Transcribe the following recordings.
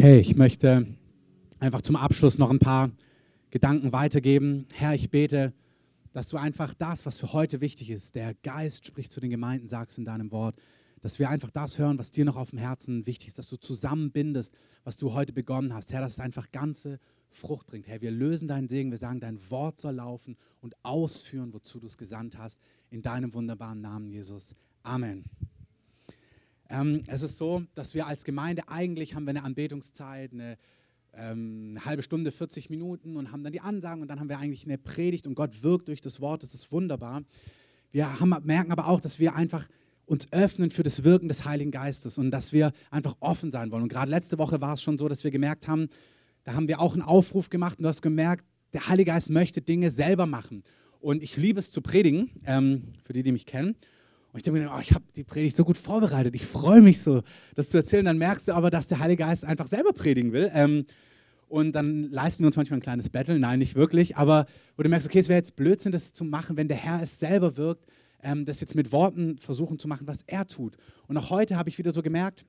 Okay, ich möchte einfach zum Abschluss noch ein paar Gedanken weitergeben. Herr, ich bete, dass du einfach das, was für heute wichtig ist, der Geist spricht zu den Gemeinden, sagst in deinem Wort, dass wir einfach das hören, was dir noch auf dem Herzen wichtig ist, dass du zusammenbindest, was du heute begonnen hast. Herr, dass es einfach ganze Frucht bringt. Herr, wir lösen deinen Segen, wir sagen, dein Wort soll laufen und ausführen, wozu du es gesandt hast. In deinem wunderbaren Namen, Jesus. Amen. Ähm, es ist so, dass wir als Gemeinde eigentlich haben wir eine Anbetungszeit, eine, ähm, eine halbe Stunde, 40 Minuten und haben dann die Ansagen und dann haben wir eigentlich eine Predigt und Gott wirkt durch das Wort. Das ist wunderbar. Wir haben, merken aber auch, dass wir einfach uns öffnen für das Wirken des Heiligen Geistes und dass wir einfach offen sein wollen. Und gerade letzte Woche war es schon so, dass wir gemerkt haben, da haben wir auch einen Aufruf gemacht und du hast gemerkt, der Heilige Geist möchte Dinge selber machen. Und ich liebe es zu predigen, ähm, für die, die mich kennen. Und ich denke mir, oh, ich habe die Predigt so gut vorbereitet. Ich freue mich so, das zu erzählen. Dann merkst du aber, dass der Heilige Geist einfach selber predigen will. Ähm, und dann leisten wir uns manchmal ein kleines Battle. Nein, nicht wirklich. Aber wo du merkst, okay, es wäre jetzt Blödsinn, das zu machen, wenn der Herr es selber wirkt, ähm, das jetzt mit Worten versuchen zu machen, was er tut. Und auch heute habe ich wieder so gemerkt,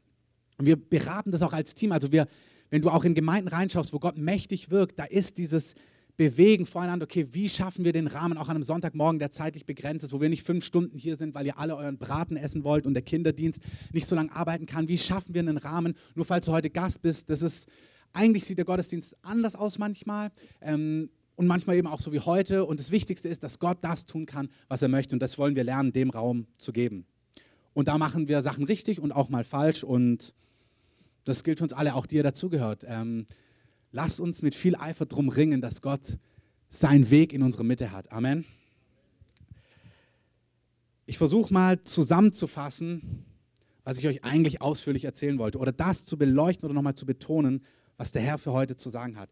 und wir beraten das auch als Team. Also wir, wenn du auch in Gemeinden reinschaust, wo Gott mächtig wirkt, da ist dieses bewegen voreinander, okay, wie schaffen wir den Rahmen auch an einem Sonntagmorgen, der zeitlich begrenzt ist, wo wir nicht fünf Stunden hier sind, weil ihr alle euren Braten essen wollt und der Kinderdienst nicht so lange arbeiten kann. Wie schaffen wir einen Rahmen, nur falls du heute Gast bist, das ist, eigentlich sieht der Gottesdienst anders aus manchmal. Ähm, und manchmal eben auch so wie heute. Und das Wichtigste ist, dass Gott das tun kann, was er möchte. Und das wollen wir lernen, dem Raum zu geben. Und da machen wir Sachen richtig und auch mal falsch. Und das gilt für uns alle, auch dir dazugehört. Ähm, Lasst uns mit viel Eifer drum ringen, dass Gott seinen Weg in unsere Mitte hat. Amen. Ich versuche mal zusammenzufassen, was ich euch eigentlich ausführlich erzählen wollte, oder das zu beleuchten oder nochmal zu betonen, was der Herr für heute zu sagen hat.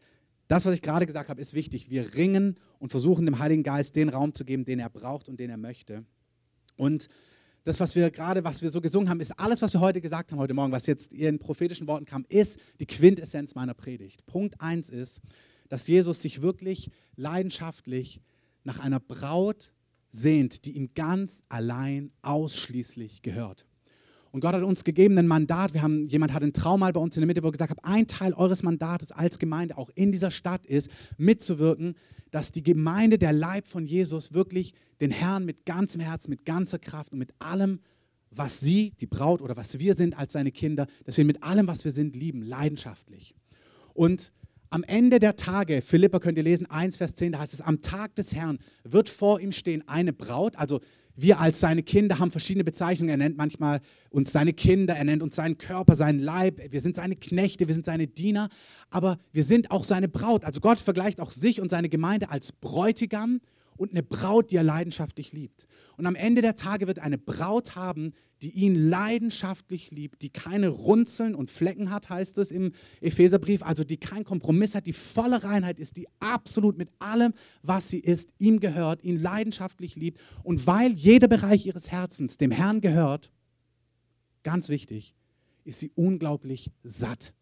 Das, was ich gerade gesagt habe, ist wichtig. Wir ringen und versuchen dem Heiligen Geist den Raum zu geben, den er braucht und den er möchte. Und das, was wir gerade, was wir so gesungen haben, ist alles, was wir heute gesagt haben, heute Morgen, was jetzt in prophetischen Worten kam, ist die Quintessenz meiner Predigt. Punkt 1 ist, dass Jesus sich wirklich leidenschaftlich nach einer Braut sehnt, die ihm ganz allein ausschließlich gehört. Und Gott hat uns gegeben ein Mandat. Wir haben, jemand hat einen Traum mal bei uns in der Mitte, wo er gesagt hat, ein Teil eures Mandates als Gemeinde auch in dieser Stadt ist, mitzuwirken, dass die Gemeinde, der Leib von Jesus, wirklich den Herrn mit ganzem Herz, mit ganzer Kraft und mit allem, was sie, die Braut oder was wir sind als seine Kinder, dass wir mit allem, was wir sind, lieben, leidenschaftlich. Und am Ende der Tage, Philippa könnt ihr lesen, 1 Vers 10, da heißt es, am Tag des Herrn wird vor ihm stehen eine Braut, also wir als seine Kinder haben verschiedene Bezeichnungen. Er nennt manchmal uns seine Kinder, er nennt uns seinen Körper, seinen Leib. Wir sind seine Knechte, wir sind seine Diener, aber wir sind auch seine Braut. Also Gott vergleicht auch sich und seine Gemeinde als Bräutigam und eine Braut, die er leidenschaftlich liebt. Und am Ende der Tage wird eine Braut haben, die ihn leidenschaftlich liebt, die keine Runzeln und Flecken hat, heißt es im Epheserbrief, also die keinen Kompromiss hat, die volle Reinheit ist, die absolut mit allem, was sie ist, ihm gehört, ihn leidenschaftlich liebt. Und weil jeder Bereich ihres Herzens dem Herrn gehört, ganz wichtig, ist sie unglaublich satt.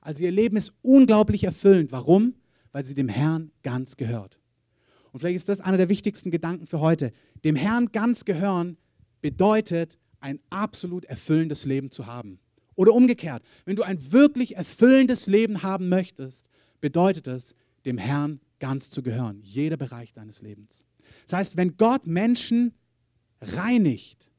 Also ihr Leben ist unglaublich erfüllend. Warum? Weil sie dem Herrn ganz gehört. Und vielleicht ist das einer der wichtigsten Gedanken für heute. Dem Herrn ganz gehören bedeutet, ein absolut erfüllendes Leben zu haben. Oder umgekehrt, wenn du ein wirklich erfüllendes Leben haben möchtest, bedeutet es, dem Herrn ganz zu gehören. Jeder Bereich deines Lebens. Das heißt, wenn Gott Menschen reinigt,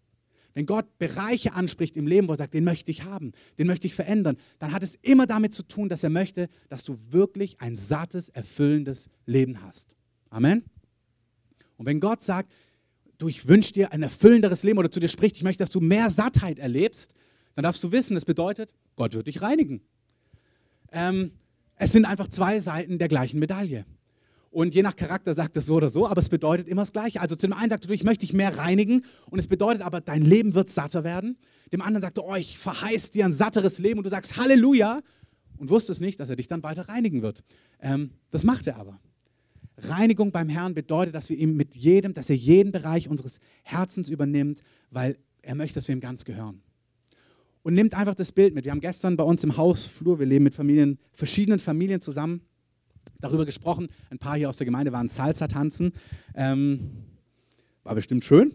wenn Gott Bereiche anspricht im Leben, wo er sagt, den möchte ich haben, den möchte ich verändern, dann hat es immer damit zu tun, dass er möchte, dass du wirklich ein sattes, erfüllendes Leben hast. Amen. Und wenn Gott sagt, du, ich wünsche dir ein erfüllenderes Leben oder zu dir spricht, ich möchte, dass du mehr Sattheit erlebst, dann darfst du wissen, das bedeutet, Gott wird dich reinigen. Ähm, es sind einfach zwei Seiten der gleichen Medaille. Und je nach Charakter sagt es so oder so, aber es bedeutet immer das Gleiche. Also zum einen sagt er, ich möchte dich mehr reinigen und es bedeutet aber, dein Leben wird satter werden. Dem anderen sagt er, oh, ich verheiß dir ein satteres Leben und du sagst Halleluja und wusstest nicht, dass er dich dann weiter reinigen wird. Ähm, das macht er aber. Reinigung beim Herrn bedeutet, dass wir ihm mit jedem, dass er jeden Bereich unseres Herzens übernimmt, weil er möchte, dass wir ihm ganz gehören. Und nimmt einfach das Bild mit. Wir haben gestern bei uns im Hausflur, wir leben mit Familien, verschiedenen Familien zusammen, darüber gesprochen. Ein paar hier aus der Gemeinde waren Salsa tanzen. Ähm, war bestimmt schön.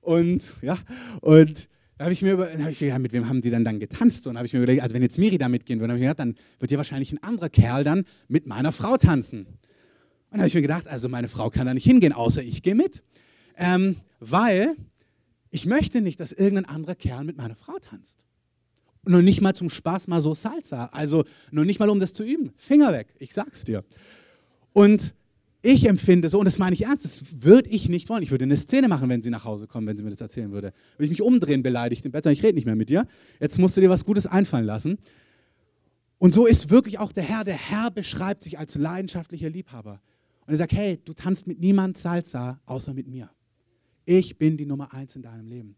Und ja, und Da habe ich mir, über, hab mit wem haben die dann, dann getanzt? Und habe ich mir überlegt, also wenn jetzt Miri da mitgehen würde, habe ich gedacht, dann wird hier wahrscheinlich ein anderer Kerl dann mit meiner Frau tanzen. Und habe ich mir gedacht, also meine Frau kann da nicht hingehen, außer ich gehe mit. Ähm, weil ich möchte nicht, dass irgendein anderer Kerl mit meiner Frau tanzt. Und noch nicht mal zum Spaß mal so Salsa. Also noch nicht mal, um das zu üben. Finger weg, ich sag's dir. Und ich empfinde so, und das meine ich ernst, das würde ich nicht wollen. Ich würde eine Szene machen, wenn sie nach Hause kommen, wenn sie mir das erzählen würde. Würde ich mich umdrehen, beleidigt im Bett, sagen, ich rede nicht mehr mit dir. Jetzt musst du dir was Gutes einfallen lassen. Und so ist wirklich auch der Herr. Der Herr beschreibt sich als leidenschaftlicher Liebhaber. Und er sagt, hey, du tanzt mit niemand Salsa, außer mit mir. Ich bin die Nummer eins in deinem Leben.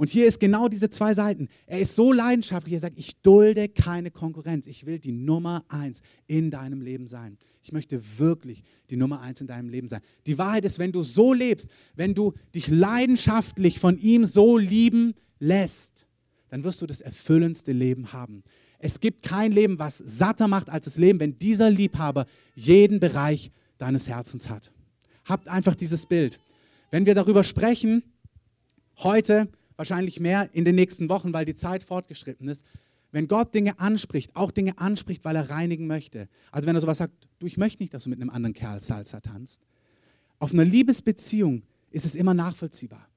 Und hier ist genau diese zwei Seiten. Er ist so leidenschaftlich, er sagt, ich dulde keine Konkurrenz. Ich will die Nummer eins in deinem Leben sein. Ich möchte wirklich die Nummer eins in deinem Leben sein. Die Wahrheit ist, wenn du so lebst, wenn du dich leidenschaftlich von ihm so lieben lässt, dann wirst du das erfüllendste Leben haben. Es gibt kein Leben, was satter macht als das Leben, wenn dieser Liebhaber jeden Bereich deines Herzens hat. Habt einfach dieses Bild. Wenn wir darüber sprechen, heute, wahrscheinlich mehr in den nächsten Wochen, weil die Zeit fortgeschritten ist, wenn Gott Dinge anspricht, auch Dinge anspricht, weil er reinigen möchte. Also wenn er sowas sagt, du, ich möchte nicht, dass du mit einem anderen Kerl Salsa tanzt. Auf einer Liebesbeziehung ist es immer nachvollziehbar.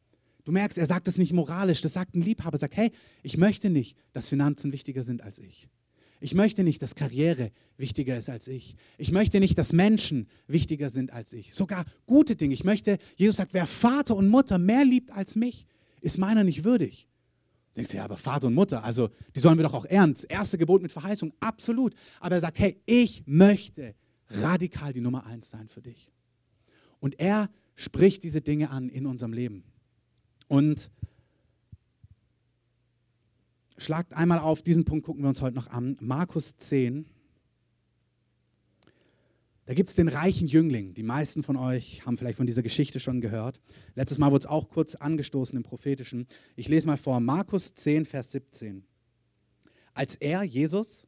Du merkst, er sagt es nicht moralisch, das sagt ein Liebhaber, sagt, hey, ich möchte nicht, dass Finanzen wichtiger sind als ich. Ich möchte nicht, dass Karriere wichtiger ist als ich. Ich möchte nicht, dass Menschen wichtiger sind als ich. Sogar gute Dinge. Ich möchte, Jesus sagt, wer Vater und Mutter mehr liebt als mich, ist meiner nicht würdig. Du denkst du, ja, aber Vater und Mutter, also die sollen wir doch auch. Das erste Gebot mit Verheißung, absolut. Aber er sagt, hey, ich möchte radikal die Nummer eins sein für dich. Und er spricht diese Dinge an in unserem Leben. Und schlagt einmal auf, diesen Punkt gucken wir uns heute noch an. Markus 10. Da gibt es den reichen Jüngling. Die meisten von euch haben vielleicht von dieser Geschichte schon gehört. Letztes Mal wurde es auch kurz angestoßen im Prophetischen. Ich lese mal vor, Markus 10, Vers 17. Als er, Jesus,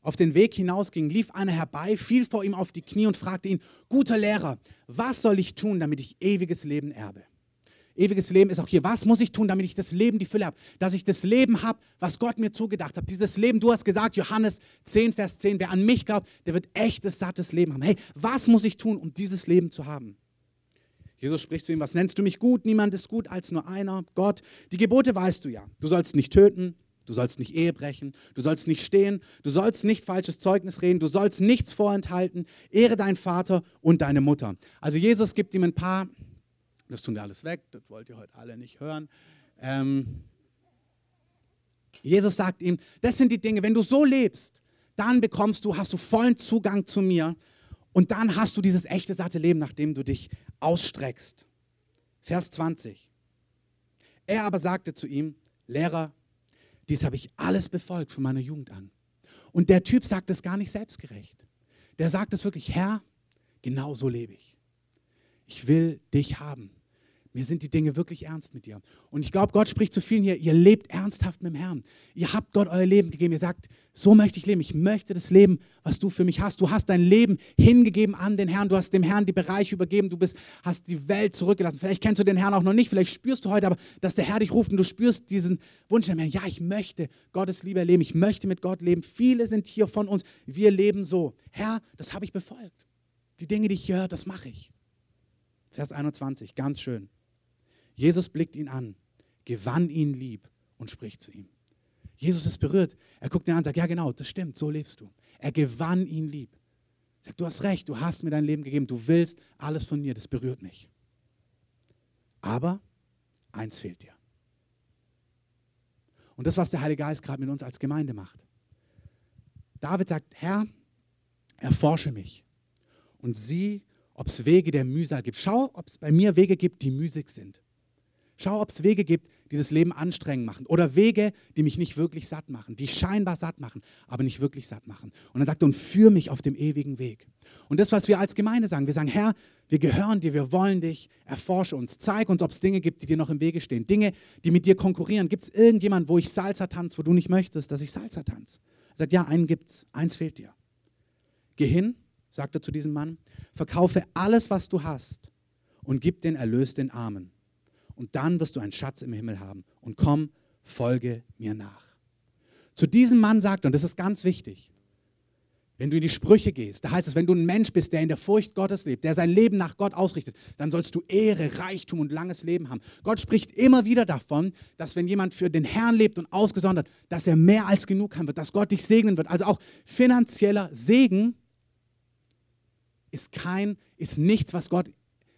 auf den Weg hinausging, lief einer herbei, fiel vor ihm auf die Knie und fragte ihn, guter Lehrer, was soll ich tun, damit ich ewiges Leben erbe? Ewiges Leben ist auch hier. Was muss ich tun, damit ich das Leben, die Fülle habe? Dass ich das Leben habe, was Gott mir zugedacht hat. Dieses Leben, du hast gesagt, Johannes 10, Vers 10, wer an mich glaubt, der wird echtes, sattes Leben haben. Hey, was muss ich tun, um dieses Leben zu haben? Jesus spricht zu ihm, was nennst du mich gut? Niemand ist gut als nur einer, Gott. Die Gebote weißt du ja. Du sollst nicht töten, du sollst nicht Ehe brechen, du sollst nicht stehen, du sollst nicht falsches Zeugnis reden, du sollst nichts vorenthalten. Ehre deinen Vater und deine Mutter. Also Jesus gibt ihm ein paar das tun wir alles weg, das wollt ihr heute alle nicht hören. Ähm, Jesus sagt ihm, das sind die Dinge, wenn du so lebst, dann bekommst du, hast du vollen Zugang zu mir und dann hast du dieses echte, satte Leben, nachdem du dich ausstreckst. Vers 20. Er aber sagte zu ihm, Lehrer, dies habe ich alles befolgt von meiner Jugend an. Und der Typ sagt es gar nicht selbstgerecht. Der sagt es wirklich, Herr, genau so lebe ich. Ich will dich haben. Mir sind die Dinge wirklich ernst mit dir. Und ich glaube, Gott spricht zu vielen hier, ihr lebt ernsthaft mit dem Herrn. Ihr habt Gott euer Leben gegeben. Ihr sagt, so möchte ich leben. Ich möchte das Leben, was du für mich hast. Du hast dein Leben hingegeben an den Herrn. Du hast dem Herrn die Bereiche übergeben. Du bist, hast die Welt zurückgelassen. Vielleicht kennst du den Herrn auch noch nicht. Vielleicht spürst du heute aber, dass der Herr dich ruft und du spürst diesen Wunsch im Herrn. Ja, ich möchte Gottes Liebe erleben. Ich möchte mit Gott leben. Viele sind hier von uns. Wir leben so. Herr, das habe ich befolgt. Die Dinge, die ich hier höre, das mache ich. Vers 21, ganz schön. Jesus blickt ihn an, gewann ihn lieb und spricht zu ihm. Jesus ist berührt. Er guckt ihn an und sagt, ja genau, das stimmt, so lebst du. Er gewann ihn lieb. Er sagt, du hast recht, du hast mir dein Leben gegeben, du willst alles von mir, das berührt mich. Aber eins fehlt dir. Und das, was der Heilige Geist gerade mit uns als Gemeinde macht. David sagt, Herr, erforsche mich und sieh, ob es Wege der Mühsal gibt. Schau, ob es bei mir Wege gibt, die müßig sind. Schau, ob es Wege gibt, die das Leben anstrengend machen. Oder Wege, die mich nicht wirklich satt machen, die scheinbar satt machen, aber nicht wirklich satt machen. Und dann sagt er, und führ mich auf dem ewigen Weg. Und das, was wir als Gemeinde sagen, wir sagen, Herr, wir gehören dir, wir wollen dich, erforsche uns, zeig uns, ob es Dinge gibt, die dir noch im Wege stehen. Dinge, die mit dir konkurrieren. Gibt es irgendjemand, wo ich Salsa tanze, wo du nicht möchtest, dass ich Salsa tanze? Er sagt, ja, einen gibt's, eins fehlt dir. Geh hin, sagt er zu diesem Mann, verkaufe alles, was du hast und gib den Erlös den Armen und dann wirst du einen Schatz im Himmel haben. Und komm, folge mir nach. Zu diesem Mann sagt und das ist ganz wichtig, wenn du in die Sprüche gehst, da heißt es, wenn du ein Mensch bist, der in der Furcht Gottes lebt, der sein Leben nach Gott ausrichtet, dann sollst du Ehre, Reichtum und langes Leben haben. Gott spricht immer wieder davon, dass wenn jemand für den Herrn lebt und ausgesondert, dass er mehr als genug haben wird, dass Gott dich segnen wird. Also auch finanzieller Segen ist kein, ist nichts, was Gott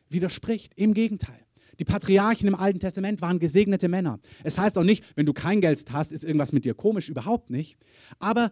widerspricht. Im Gegenteil. Die Patriarchen im Alten Testament waren gesegnete Männer. Es heißt auch nicht, wenn du kein Geld hast, ist irgendwas mit dir komisch, überhaupt nicht. Aber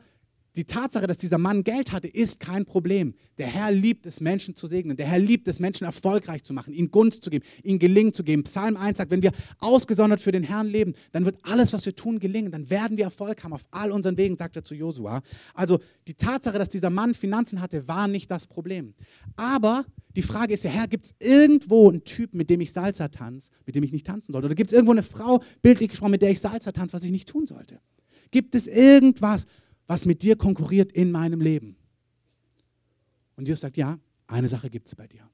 die Tatsache, dass dieser Mann Geld hatte, ist kein Problem. Der Herr liebt es, Menschen zu segnen. Der Herr liebt es, Menschen erfolgreich zu machen, ihnen Gunst zu geben, ihnen Gelingen zu geben. Psalm 1 sagt, wenn wir ausgesondert für den Herrn leben, dann wird alles, was wir tun, gelingen. Dann werden wir Erfolg haben auf all unseren Wegen, sagt er zu Josua. Also die Tatsache, dass dieser Mann Finanzen hatte, war nicht das Problem. Aber die Frage ist ja, Herr, gibt es irgendwo einen Typ, mit dem ich Salsa tanze, mit dem ich nicht tanzen sollte? Oder gibt es irgendwo eine Frau, bildlich gesprochen, mit der ich Salsa tanze, was ich nicht tun sollte? Gibt es irgendwas, was mit dir konkurriert in meinem Leben? Und Jesus sagt, ja, eine Sache gibt es bei dir.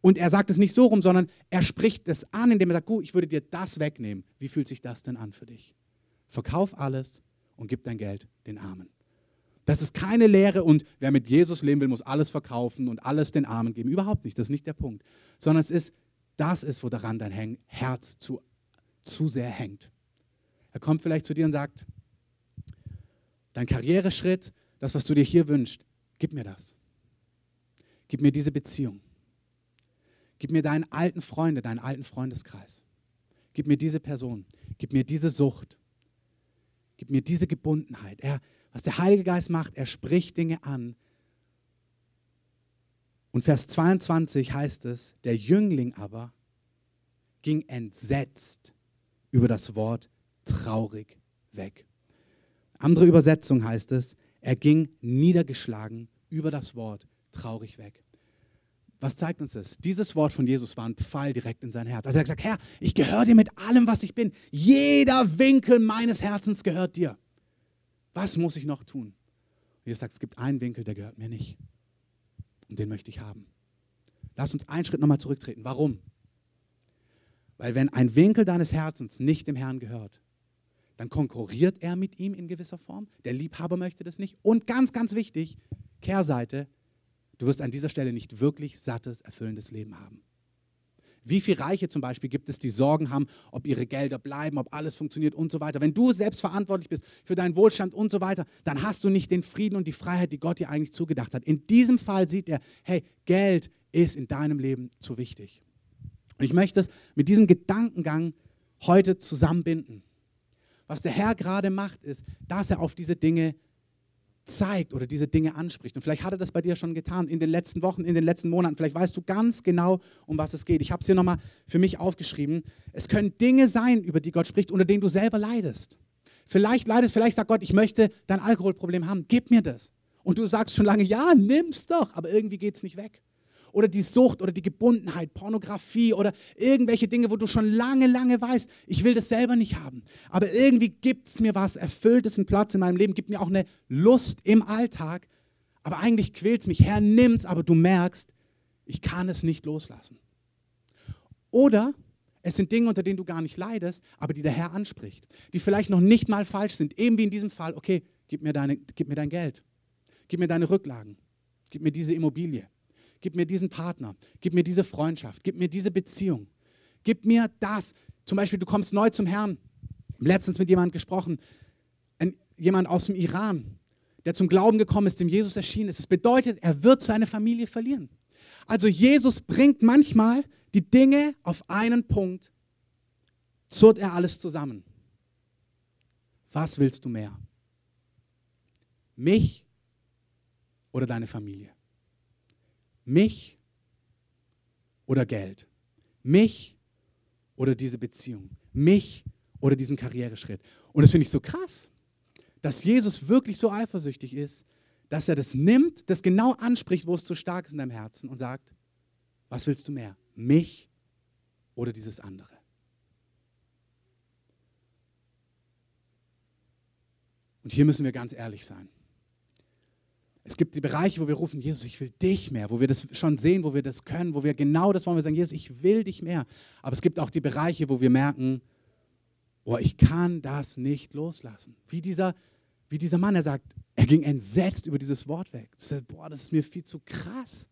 Und er sagt es nicht so rum, sondern er spricht es an, indem er sagt, gut, ich würde dir das wegnehmen. Wie fühlt sich das denn an für dich? Verkauf alles und gib dein Geld den Armen. Das ist keine Lehre und wer mit Jesus leben will, muss alles verkaufen und alles den Armen geben. Überhaupt nicht, das ist nicht der Punkt. Sondern es ist, das ist, wo daran dein Herz zu, zu sehr hängt. Er kommt vielleicht zu dir und sagt, dein Karriereschritt, das, was du dir hier wünschst, gib mir das. Gib mir diese Beziehung. Gib mir deinen alten Freunde, deinen alten Freundeskreis. Gib mir diese Person. Gib mir diese Sucht. Gib mir diese Gebundenheit. Er, was der Heilige Geist macht, er spricht Dinge an. Und Vers 22 heißt es, der Jüngling aber ging entsetzt über das Wort traurig weg. Andere Übersetzung heißt es, er ging niedergeschlagen über das Wort traurig weg. Was zeigt uns das? Dieses Wort von Jesus war ein Pfeil direkt in sein Herz. Also er hat gesagt, Herr, ich gehöre dir mit allem, was ich bin. Jeder Winkel meines Herzens gehört dir. Was muss ich noch tun? Und Jesus sagt, es gibt einen Winkel, der gehört mir nicht. Und den möchte ich haben. Lass uns einen Schritt nochmal zurücktreten. Warum? Weil wenn ein Winkel deines Herzens nicht dem Herrn gehört, dann konkurriert er mit ihm in gewisser Form. Der Liebhaber möchte das nicht. Und ganz, ganz wichtig, Kehrseite, du wirst an dieser Stelle nicht wirklich sattes, erfüllendes Leben haben. Wie viele Reiche zum Beispiel gibt es, die Sorgen haben, ob ihre Gelder bleiben, ob alles funktioniert und so weiter. Wenn du selbst verantwortlich bist für deinen Wohlstand und so weiter, dann hast du nicht den Frieden und die Freiheit, die Gott dir eigentlich zugedacht hat. In diesem Fall sieht er, hey, Geld ist in deinem Leben zu wichtig. Und ich möchte es mit diesem Gedankengang heute zusammenbinden. Was der Herr gerade macht, ist, dass er auf diese Dinge zeigt oder diese Dinge anspricht. Und vielleicht hat er das bei dir schon getan in den letzten Wochen, in den letzten Monaten. Vielleicht weißt du ganz genau, um was es geht. Ich habe es hier nochmal für mich aufgeschrieben. Es können Dinge sein, über die Gott spricht, unter denen du selber leidest. Vielleicht leidest, vielleicht sagt Gott, ich möchte dein Alkoholproblem haben, gib mir das. Und du sagst schon lange, ja, nimm's doch, aber irgendwie geht es nicht weg oder die Sucht oder die Gebundenheit, Pornografie oder irgendwelche Dinge, wo du schon lange, lange weißt, ich will das selber nicht haben. Aber irgendwie gibt es mir was, erfüllt es einen Platz in meinem Leben, gibt mir auch eine Lust im Alltag. Aber eigentlich quält es mich. Herr, nimm's, aber du merkst, ich kann es nicht loslassen. Oder es sind Dinge, unter denen du gar nicht leidest, aber die der Herr anspricht, die vielleicht noch nicht mal falsch sind. Eben wie in diesem Fall, okay, gib mir, deine, gib mir dein Geld, gib mir deine Rücklagen, gib mir diese Immobilie, Gib mir diesen Partner. Gib mir diese Freundschaft. Gib mir diese Beziehung. Gib mir das. Zum Beispiel, du kommst neu zum Herrn. Letztens mit jemandem gesprochen. Ein, jemand aus dem Iran, der zum Glauben gekommen ist, dem Jesus erschienen ist. Das bedeutet, er wird seine Familie verlieren. Also Jesus bringt manchmal die Dinge auf einen Punkt, zurrt er alles zusammen. Was willst du mehr? Mich oder deine Familie? Mich oder Geld? Mich oder diese Beziehung? Mich oder diesen Karriereschritt? Und das finde ich so krass, dass Jesus wirklich so eifersüchtig ist, dass er das nimmt, das genau anspricht, wo es zu stark ist in deinem Herzen und sagt, was willst du mehr? Mich oder dieses andere? Und hier müssen wir ganz ehrlich sein. Es gibt die Bereiche, wo wir rufen, Jesus, ich will dich mehr, wo wir das schon sehen, wo wir das können, wo wir genau das wollen, wir sagen, Jesus, ich will dich mehr. Aber es gibt auch die Bereiche, wo wir merken, oh, ich kann das nicht loslassen. Wie dieser, wie dieser Mann, er sagt, er ging entsetzt über dieses Wort weg. Sagt, boah, das ist mir viel zu krass.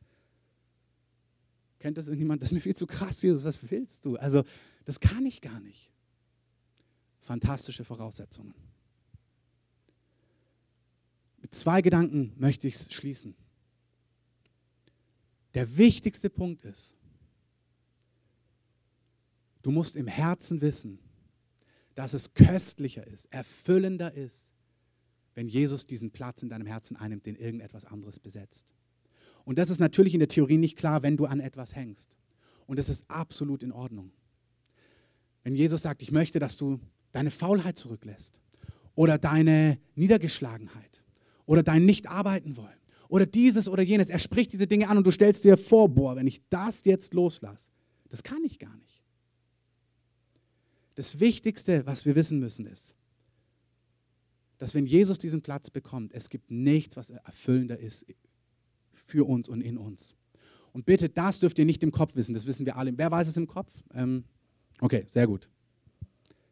Kennt das irgendjemand? Das ist mir viel zu krass, Jesus, was willst du? Also, das kann ich gar nicht. Fantastische Voraussetzungen. Zwei Gedanken möchte ich schließen. Der wichtigste Punkt ist, du musst im Herzen wissen, dass es köstlicher ist, erfüllender ist, wenn Jesus diesen Platz in deinem Herzen einnimmt, den irgendetwas anderes besetzt. Und das ist natürlich in der Theorie nicht klar, wenn du an etwas hängst. Und das ist absolut in Ordnung. Wenn Jesus sagt, ich möchte, dass du deine Faulheit zurücklässt oder deine Niedergeschlagenheit oder dein Nicht-Arbeiten wollen oder dieses oder jenes, er spricht diese Dinge an und du stellst dir vor, boah, wenn ich das jetzt loslasse, das kann ich gar nicht. Das Wichtigste, was wir wissen müssen, ist, dass wenn Jesus diesen Platz bekommt, es gibt nichts, was erfüllender ist für uns und in uns. Und bitte, das dürft ihr nicht im Kopf wissen, das wissen wir alle. Wer weiß es im Kopf? Ähm, okay, sehr gut.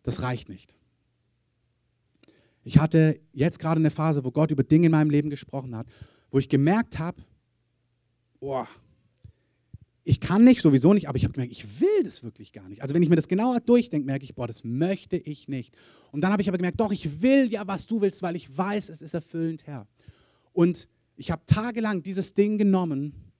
Das reicht nicht. Ich hatte jetzt gerade eine Phase, wo Gott über Dinge in meinem Leben gesprochen hat, wo ich gemerkt habe, boah, ich kann nicht, sowieso nicht, aber ich habe gemerkt, ich will das wirklich gar nicht. Also wenn ich mir das genauer durchdenke, merke ich, boah, das möchte ich nicht. Und dann habe ich aber gemerkt, doch, ich will ja, was du willst, weil ich weiß, es ist erfüllend, Herr. Und ich habe tagelang dieses Ding genommen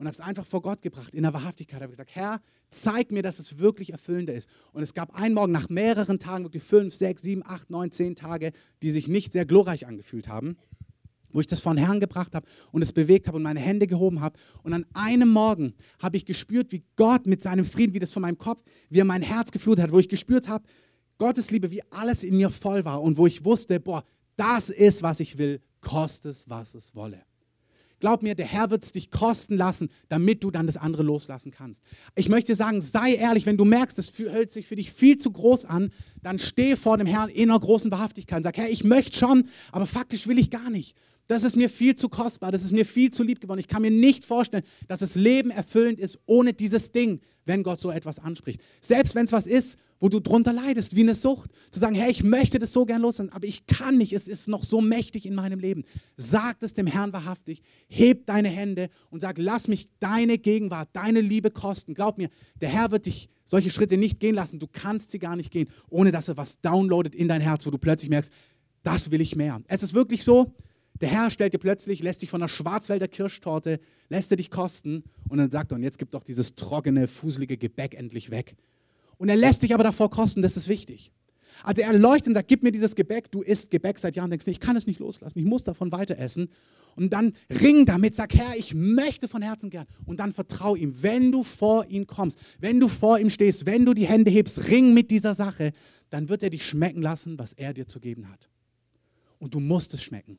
und habe es einfach vor Gott gebracht, in der Wahrhaftigkeit. habe gesagt, Herr, zeig mir, dass es wirklich erfüllender ist. Und es gab einen Morgen nach mehreren Tagen, wirklich fünf, sechs, sieben, acht, neun, zehn Tage, die sich nicht sehr glorreich angefühlt haben wo ich das vor den Herrn gebracht habe und es bewegt habe und meine Hände gehoben habe. Und an einem Morgen habe ich gespürt, wie Gott mit seinem Frieden, wie das von meinem Kopf, wie er mein Herz geflutet hat, wo ich gespürt habe, Gottes Liebe, wie alles in mir voll war und wo ich wusste, boah, das ist, was ich will, koste es, was es wolle. Glaub mir, der Herr wird es dich kosten lassen, damit du dann das andere loslassen kannst. Ich möchte sagen, sei ehrlich, wenn du merkst, es hört sich für dich viel zu groß an, dann steh vor dem Herrn in einer großen Wahrhaftigkeit und sag, Herr, ich möchte schon, aber faktisch will ich gar nicht. Das ist mir viel zu kostbar, das ist mir viel zu lieb geworden. Ich kann mir nicht vorstellen, dass das Leben erfüllend ist ohne dieses Ding, wenn Gott so etwas anspricht. Selbst wenn es was ist, wo du drunter leidest, wie eine Sucht. Zu sagen, hey, ich möchte das so gern loslassen, aber ich kann nicht, es ist noch so mächtig in meinem Leben. Sag es dem Herrn wahrhaftig, heb deine Hände und sag, lass mich deine Gegenwart, deine Liebe kosten. Glaub mir, der Herr wird dich solche Schritte nicht gehen lassen. Du kannst sie gar nicht gehen, ohne dass er was downloadet in dein Herz, wo du plötzlich merkst, das will ich mehr. Es ist wirklich so, der Herr stellt dir plötzlich, lässt dich von der Schwarzwälder Kirschtorte, lässt er dich kosten und dann sagt er, und jetzt gibt doch dieses trockene, fuselige Gebäck endlich weg. Und er lässt dich aber davor kosten, das ist wichtig. Also er leuchtet und sagt, gib mir dieses Gebäck, du isst Gebäck seit Jahren, denkst, ich kann es nicht loslassen, ich muss davon weiter essen. Und dann ring damit, sag, Herr, ich möchte von Herzen gern. Und dann vertrau ihm, wenn du vor ihn kommst, wenn du vor ihm stehst, wenn du die Hände hebst, ring mit dieser Sache, dann wird er dich schmecken lassen, was er dir zu geben hat. Und du musst es schmecken.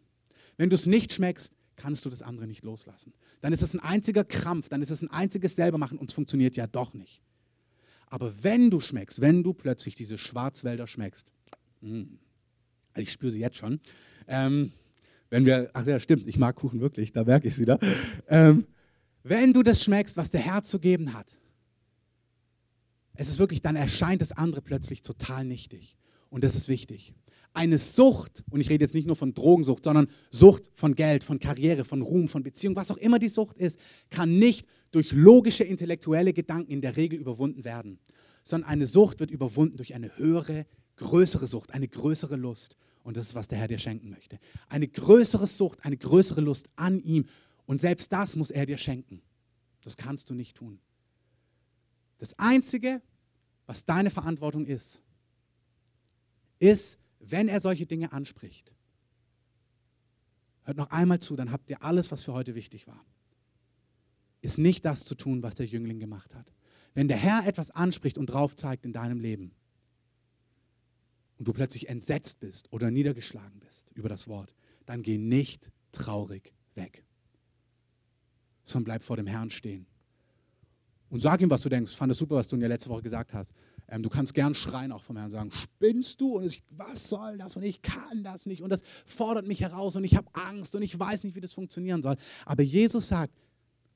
Wenn du es nicht schmeckst, kannst du das andere nicht loslassen. Dann ist es ein einziger Krampf, dann ist es ein einziges Selbermachen und es funktioniert ja doch nicht. Aber wenn du schmeckst, wenn du plötzlich diese Schwarzwälder schmeckst, mh, mm, also ich spüre sie jetzt schon, ähm, wenn wir, ach ja, stimmt, ich mag Kuchen wirklich, da merke ich es wieder. Ähm, wenn du das schmeckst, was der Herr zu geben hat, es ist wirklich, dann erscheint das andere plötzlich total nichtig. Und das ist wichtig. Eine Sucht, und ich rede jetzt nicht nur von Drogensucht, sondern Sucht von Geld, von Karriere, von Ruhm, von Beziehung, was auch immer die Sucht ist, kann nicht durch logische, intellektuelle Gedanken in der Regel überwunden werden, sondern eine Sucht wird überwunden durch eine höhere, größere Sucht, eine größere Lust. Und das ist, was der Herr dir schenken möchte. Eine größere Sucht, eine größere Lust an ihm. Und selbst das muss er dir schenken. Das kannst du nicht tun. Das Einzige, was deine Verantwortung ist, ist, wenn er solche Dinge anspricht, hört noch einmal zu, dann habt ihr alles, was für heute wichtig war. Ist nicht das zu tun, was der Jüngling gemacht hat. Wenn der Herr etwas anspricht und drauf zeigt in deinem Leben und du plötzlich entsetzt bist oder niedergeschlagen bist über das Wort, dann geh nicht traurig weg, sondern bleib vor dem Herrn stehen und sag ihm, was du denkst. Ich fand es super, was du in der letzten Woche gesagt hast. Ähm, du kannst gern schreien auch vom Herrn sagen, spinnst du? Und ich, was soll das? Und ich kann das nicht. Und das fordert mich heraus und ich habe Angst und ich weiß nicht, wie das funktionieren soll. Aber Jesus sagt,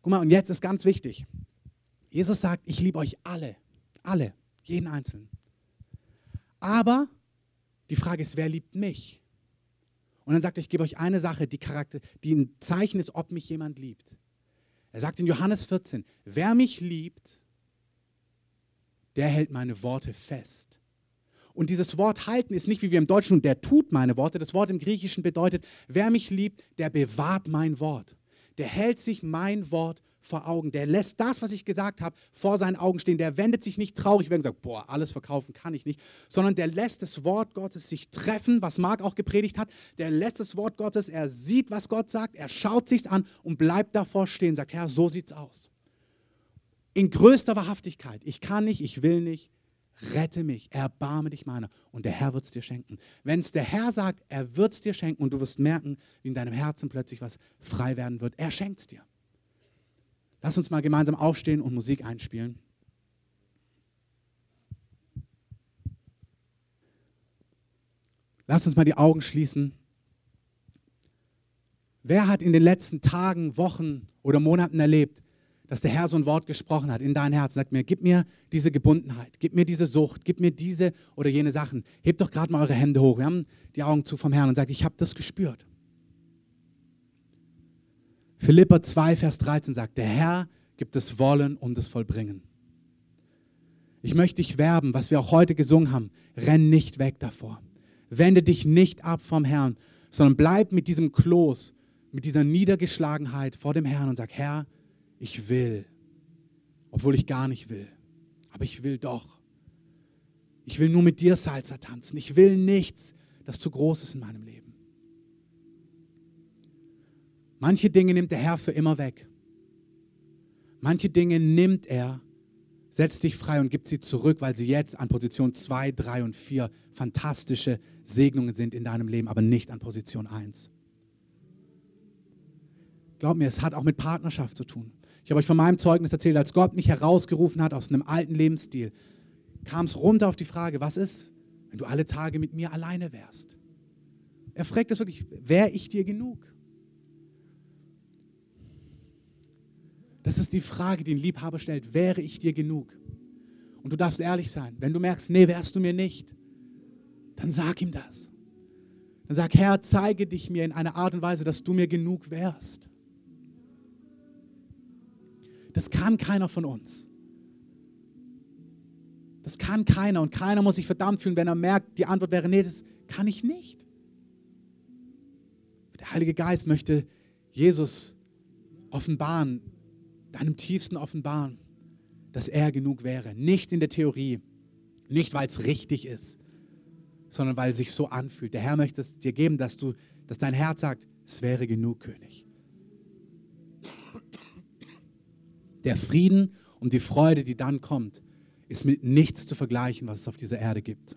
guck mal, und jetzt ist ganz wichtig. Jesus sagt, ich liebe euch alle. Alle. Jeden Einzelnen. Aber die Frage ist, wer liebt mich? Und dann sagt er, ich gebe euch eine Sache, die, Charakter, die ein Zeichen ist, ob mich jemand liebt. Er sagt in Johannes 14, wer mich liebt, der hält meine Worte fest. Und dieses Wort halten ist nicht wie wir im Deutschen, der tut meine Worte. Das Wort im Griechischen bedeutet, wer mich liebt, der bewahrt mein Wort. Der hält sich mein Wort vor Augen. Der lässt das, was ich gesagt habe, vor seinen Augen stehen. Der wendet sich nicht traurig, wenn er sagt, boah, alles verkaufen kann ich nicht, sondern der lässt das Wort Gottes sich treffen, was Marc auch gepredigt hat. Der lässt das Wort Gottes, er sieht, was Gott sagt, er schaut sich's an und bleibt davor stehen, sagt, Herr, so sieht's aus. In größter Wahrhaftigkeit. Ich kann nicht, ich will nicht, rette mich, erbarme dich meiner und der Herr wird es dir schenken. Wenn es der Herr sagt, er wird es dir schenken und du wirst merken, wie in deinem Herzen plötzlich was frei werden wird, er schenkt es dir. Lass uns mal gemeinsam aufstehen und Musik einspielen. Lass uns mal die Augen schließen. Wer hat in den letzten Tagen, Wochen oder Monaten erlebt, dass der Herr so ein Wort gesprochen hat in dein Herz. Sagt mir, gib mir diese Gebundenheit, gib mir diese Sucht, gib mir diese oder jene Sachen. Hebt doch gerade mal eure Hände hoch. Wir haben die Augen zu vom Herrn und sagt, ich habe das gespürt. Philippa 2, Vers 13 sagt, der Herr gibt das Wollen und das Vollbringen. Ich möchte dich werben, was wir auch heute gesungen haben. Renn nicht weg davor. Wende dich nicht ab vom Herrn, sondern bleib mit diesem Kloß, mit dieser Niedergeschlagenheit vor dem Herrn und sag, Herr, ich will, obwohl ich gar nicht will. Aber ich will doch. Ich will nur mit dir Salsa tanzen. Ich will nichts, das zu groß ist in meinem Leben. Manche Dinge nimmt der Herr für immer weg. Manche Dinge nimmt er, setzt dich frei und gibt sie zurück, weil sie jetzt an Position 2, 3 und 4 fantastische Segnungen sind in deinem Leben, aber nicht an Position 1. Glaub mir, es hat auch mit Partnerschaft zu tun. Ich habe euch von meinem Zeugnis erzählt, als Gott mich herausgerufen hat aus einem alten Lebensstil, kam es runter auf die Frage, was ist, wenn du alle Tage mit mir alleine wärst? Er fragt es wirklich, wäre ich dir genug? Das ist die Frage, die ein Liebhaber stellt, wäre ich dir genug? Und du darfst ehrlich sein, wenn du merkst, nee, wärst du mir nicht, dann sag ihm das. Dann sag, Herr, zeige dich mir in einer Art und Weise, dass du mir genug wärst. Das kann keiner von uns. Das kann keiner und keiner muss sich verdammt fühlen, wenn er merkt, die Antwort wäre, nee, das kann ich nicht. Der Heilige Geist möchte Jesus offenbaren, deinem tiefsten offenbaren, dass er genug wäre. Nicht in der Theorie, nicht weil es richtig ist, sondern weil es sich so anfühlt. Der Herr möchte es dir geben, dass, du, dass dein Herz sagt, es wäre genug, König. Der Frieden und die Freude, die dann kommt, ist mit nichts zu vergleichen, was es auf dieser Erde gibt.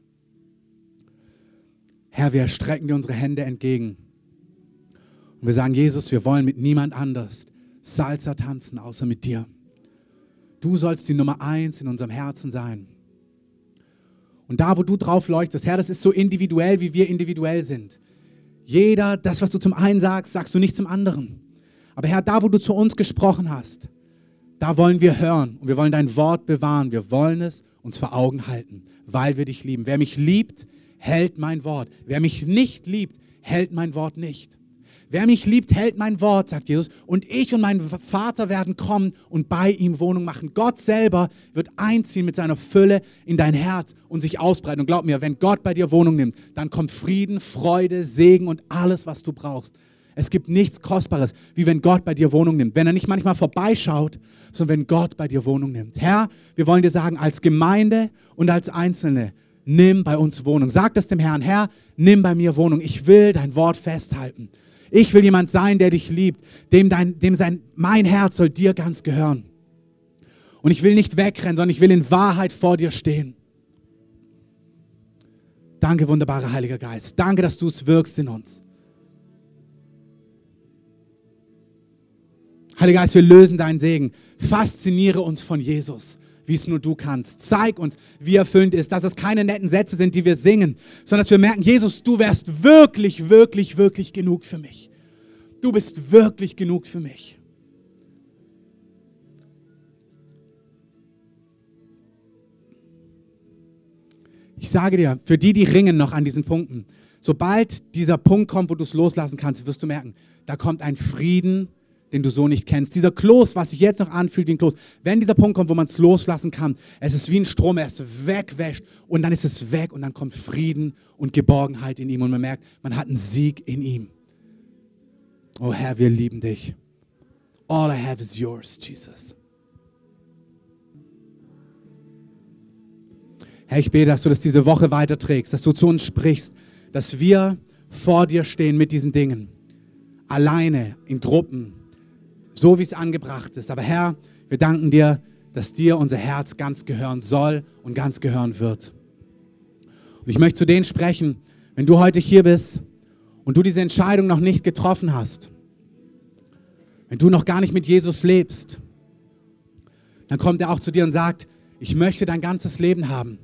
Herr, wir strecken dir unsere Hände entgegen. Und wir sagen, Jesus, wir wollen mit niemand anders Salsa tanzen, außer mit dir. Du sollst die Nummer eins in unserem Herzen sein. Und da, wo du drauf leuchtest, Herr, das ist so individuell, wie wir individuell sind. Jeder, das, was du zum einen sagst, sagst du nicht zum anderen. Aber Herr, da, wo du zu uns gesprochen hast, da wollen wir hören und wir wollen dein Wort bewahren. Wir wollen es uns vor Augen halten, weil wir dich lieben. Wer mich liebt, hält mein Wort. Wer mich nicht liebt, hält mein Wort nicht. Wer mich liebt, hält mein Wort, sagt Jesus. Und ich und mein Vater werden kommen und bei ihm Wohnung machen. Gott selber wird einziehen mit seiner Fülle in dein Herz und sich ausbreiten. Und glaub mir, wenn Gott bei dir Wohnung nimmt, dann kommt Frieden, Freude, Segen und alles, was du brauchst. Es gibt nichts Kostbares, wie wenn Gott bei dir Wohnung nimmt. Wenn er nicht manchmal vorbeischaut, sondern wenn Gott bei dir Wohnung nimmt. Herr, wir wollen dir sagen, als Gemeinde und als Einzelne, nimm bei uns Wohnung. Sag das dem Herrn, Herr, nimm bei mir Wohnung. Ich will dein Wort festhalten. Ich will jemand sein, der dich liebt, dem, dein, dem sein, mein Herz soll dir ganz gehören. Und ich will nicht wegrennen, sondern ich will in Wahrheit vor dir stehen. Danke, wunderbarer Heiliger Geist. Danke, dass du es wirkst in uns. Heiliger Geist, wir lösen deinen Segen. Fasziniere uns von Jesus, wie es nur du kannst. Zeig uns, wie erfüllend ist, dass es keine netten Sätze sind, die wir singen, sondern dass wir merken, Jesus, du wärst wirklich, wirklich, wirklich genug für mich. Du bist wirklich genug für mich. Ich sage dir, für die, die ringen noch an diesen Punkten, sobald dieser Punkt kommt, wo du es loslassen kannst, wirst du merken, da kommt ein Frieden, den du so nicht kennst. Dieser Kloß, was sich jetzt noch anfühlt wie ein Kloß, wenn dieser Punkt kommt, wo man es loslassen kann, es ist wie ein Strom, er es wegwäscht und dann ist es weg und dann kommt Frieden und Geborgenheit in ihm und man merkt, man hat einen Sieg in ihm. Oh Herr, wir lieben dich. All I have is yours, Jesus. Herr, ich bete, dass du das diese Woche weiterträgst, dass du zu uns sprichst, dass wir vor dir stehen mit diesen Dingen. Alleine, in Gruppen, so wie es angebracht ist. Aber Herr, wir danken dir, dass dir unser Herz ganz gehören soll und ganz gehören wird. Und ich möchte zu denen sprechen, wenn du heute hier bist und du diese Entscheidung noch nicht getroffen hast, wenn du noch gar nicht mit Jesus lebst, dann kommt er auch zu dir und sagt, ich möchte dein ganzes Leben haben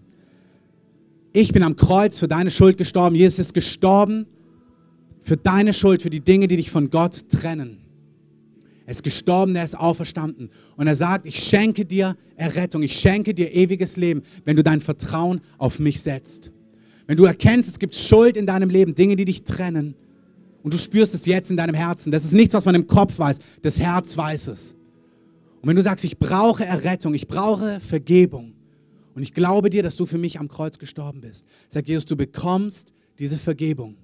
ich bin am Kreuz für deine Schuld gestorben. Jesus ist gestorben für deine Schuld, für die Dinge, die dich von Gott trennen. Er ist gestorben, er ist auferstanden. Und er sagt, ich schenke dir Errettung, ich schenke dir ewiges Leben, wenn du dein Vertrauen auf mich setzt. Wenn du erkennst, es gibt Schuld in deinem Leben, Dinge, die dich trennen. Und du spürst es jetzt in deinem Herzen. Das ist nichts, was man im Kopf weiß. Das Herz weiß es. Und wenn du sagst, ich brauche Errettung, ich brauche Vergebung, und ich glaube dir, dass du für mich am Kreuz gestorben bist. Sag Jesus, du bekommst diese Vergebung.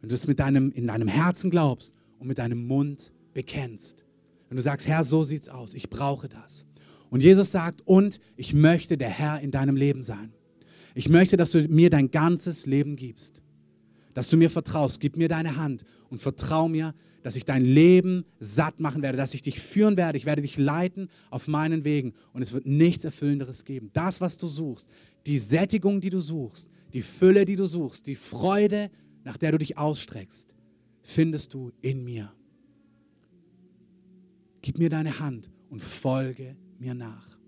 Wenn du es mit deinem, in deinem Herzen glaubst und mit deinem Mund bekennst. Wenn du sagst, Herr, so sieht's aus, ich brauche das. Und Jesus sagt, und ich möchte der Herr in deinem Leben sein. Ich möchte, dass du mir dein ganzes Leben gibst. Dass du mir vertraust, gib mir deine Hand und vertrau mir, dass ich dein Leben satt machen werde, dass ich dich führen werde, ich werde dich leiten auf meinen Wegen und es wird nichts Erfüllenderes geben. Das, was du suchst, die Sättigung, die du suchst, die Fülle, die du suchst, die Freude, nach der du dich ausstreckst, findest du in mir. Gib mir deine Hand und folge mir nach.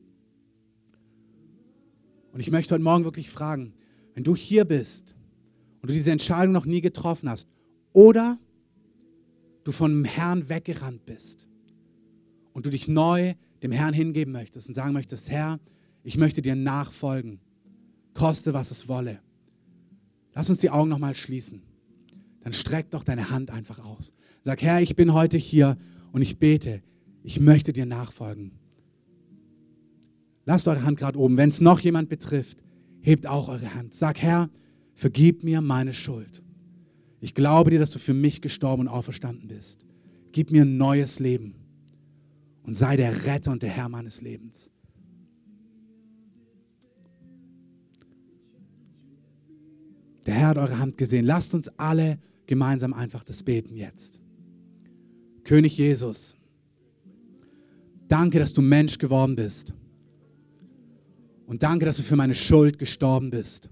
Und ich möchte heute Morgen wirklich fragen, wenn du hier bist und du diese Entscheidung noch nie getroffen hast oder du vom Herrn weggerannt bist und du dich neu dem Herrn hingeben möchtest und sagen möchtest, Herr, ich möchte dir nachfolgen, koste was es wolle. Lass uns die Augen nochmal schließen. Dann streck doch deine Hand einfach aus. Sag, Herr, ich bin heute hier und ich bete, ich möchte dir nachfolgen. Lasst eure Hand gerade oben. Wenn es noch jemand betrifft, hebt auch eure Hand. Sag, Herr, vergib mir meine Schuld. Ich glaube dir, dass du für mich gestorben und auferstanden bist. Gib mir ein neues Leben und sei der Retter und der Herr meines Lebens. Der Herr hat eure Hand gesehen. Lasst uns alle gemeinsam einfach das beten jetzt. König Jesus, danke, dass du Mensch geworden bist. Und danke, dass du für meine Schuld gestorben bist.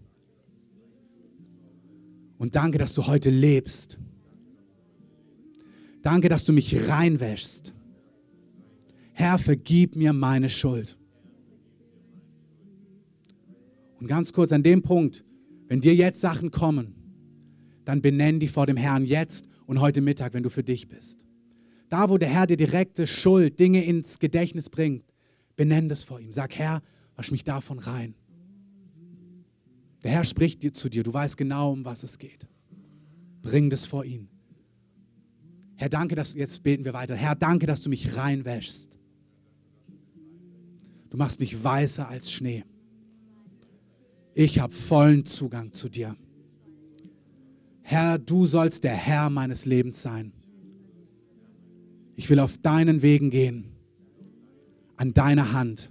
Und danke, dass du heute lebst. Danke, dass du mich reinwäschst. Herr, vergib mir meine Schuld. Und ganz kurz an dem Punkt, wenn dir jetzt Sachen kommen, dann benenn die vor dem Herrn jetzt und heute Mittag, wenn du für dich bist. Da, wo der Herr dir direkte Schuld, Dinge ins Gedächtnis bringt, benenn das vor ihm. Sag, Herr, wasch mich davon rein. Der Herr spricht dir zu dir. Du weißt genau, um was es geht. Bring das vor ihn. Herr, danke, dass jetzt beten wir weiter. Herr, danke, dass du mich reinwäschst. Du machst mich weißer als Schnee. Ich habe vollen Zugang zu dir. Herr, du sollst der Herr meines Lebens sein. Ich will auf deinen Wegen gehen, an deiner Hand.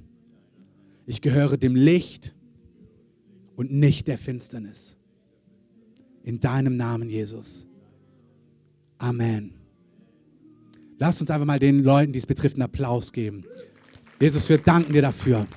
Ich gehöre dem Licht und nicht der Finsternis. In deinem Namen, Jesus. Amen. Lass uns einfach mal den Leuten, die es betrifft, einen Applaus geben. Jesus, wir danken dir dafür.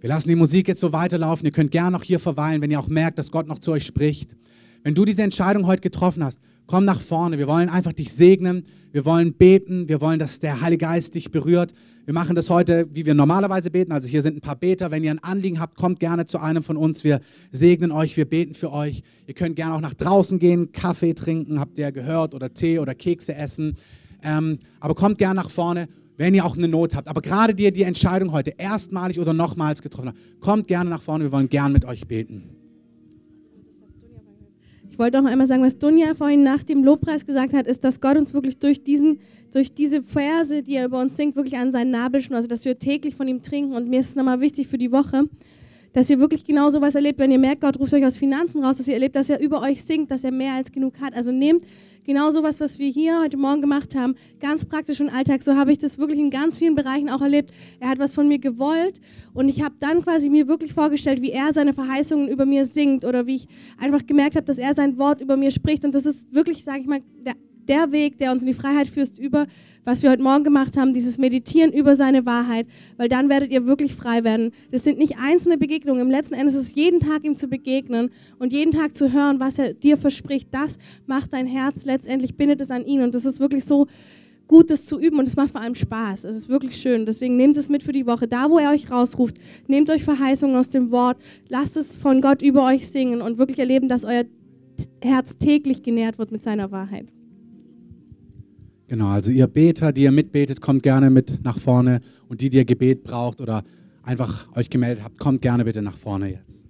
Wir lassen die Musik jetzt so weiterlaufen. Ihr könnt gerne noch hier verweilen, wenn ihr auch merkt, dass Gott noch zu euch spricht. Wenn du diese Entscheidung heute getroffen hast, komm nach vorne. Wir wollen einfach dich segnen. Wir wollen beten. Wir wollen, dass der Heilige Geist dich berührt. Wir machen das heute, wie wir normalerweise beten. Also hier sind ein paar Beter. Wenn ihr ein Anliegen habt, kommt gerne zu einem von uns. Wir segnen euch, wir beten für euch. Ihr könnt gerne auch nach draußen gehen, Kaffee trinken, habt ihr gehört, oder Tee oder Kekse essen. Ähm, aber kommt gerne nach vorne. wenn ihr auch eine Not habt. Aber gerade die, die Entscheidung heute erstmalig oder nochmals getroffen habt, kommt gerne nach vorne. Wir wollen gern mit euch beten. Ich wollte auch einmal sagen, was Dunja vorhin nach dem Lobpreis gesagt hat, ist, dass Gott uns wirklich durch, diesen, durch diese Verse, die er über uns singt, wirklich an seinen Nabel schnur, also dass wir täglich von ihm trinken. Und mir ist es nochmal wichtig für die Woche, dass ihr wirklich genau so was erlebt, wenn ihr merkt, Gott ruft euch aus Finanzen raus, dass ihr erlebt, dass er über euch singt, dass er mehr als genug hat. Also nehmt genau so was, was wir hier heute Morgen gemacht haben, ganz praktisch im Alltag. So habe ich das wirklich in ganz vielen Bereichen auch erlebt. Er hat was von mir gewollt und ich habe dann quasi mir wirklich vorgestellt, wie er seine Verheißungen über mir singt oder wie ich einfach gemerkt habe, dass er sein Wort über mir spricht. Und das ist wirklich, sage ich mal, der der Weg, der uns in die Freiheit führt, über was wir heute Morgen gemacht haben, dieses Meditieren über seine Wahrheit, weil dann werdet ihr wirklich frei werden. Das sind nicht einzelne Begegnungen. Im letzten Endes ist es jeden Tag ihm zu begegnen und jeden Tag zu hören, was er dir verspricht. Das macht dein Herz letztendlich, bindet es an ihn und das ist wirklich so gut, das zu üben und es macht vor allem Spaß. Es ist wirklich schön. Deswegen nehmt es mit für die Woche. Da, wo er euch rausruft, nehmt euch Verheißungen aus dem Wort, lasst es von Gott über euch singen und wirklich erleben, dass euer Herz täglich genährt wird mit seiner Wahrheit. Genau, also ihr Beter, die ihr mitbetet, kommt gerne mit nach vorne. Und die, die ihr Gebet braucht oder einfach euch gemeldet habt, kommt gerne bitte nach vorne jetzt.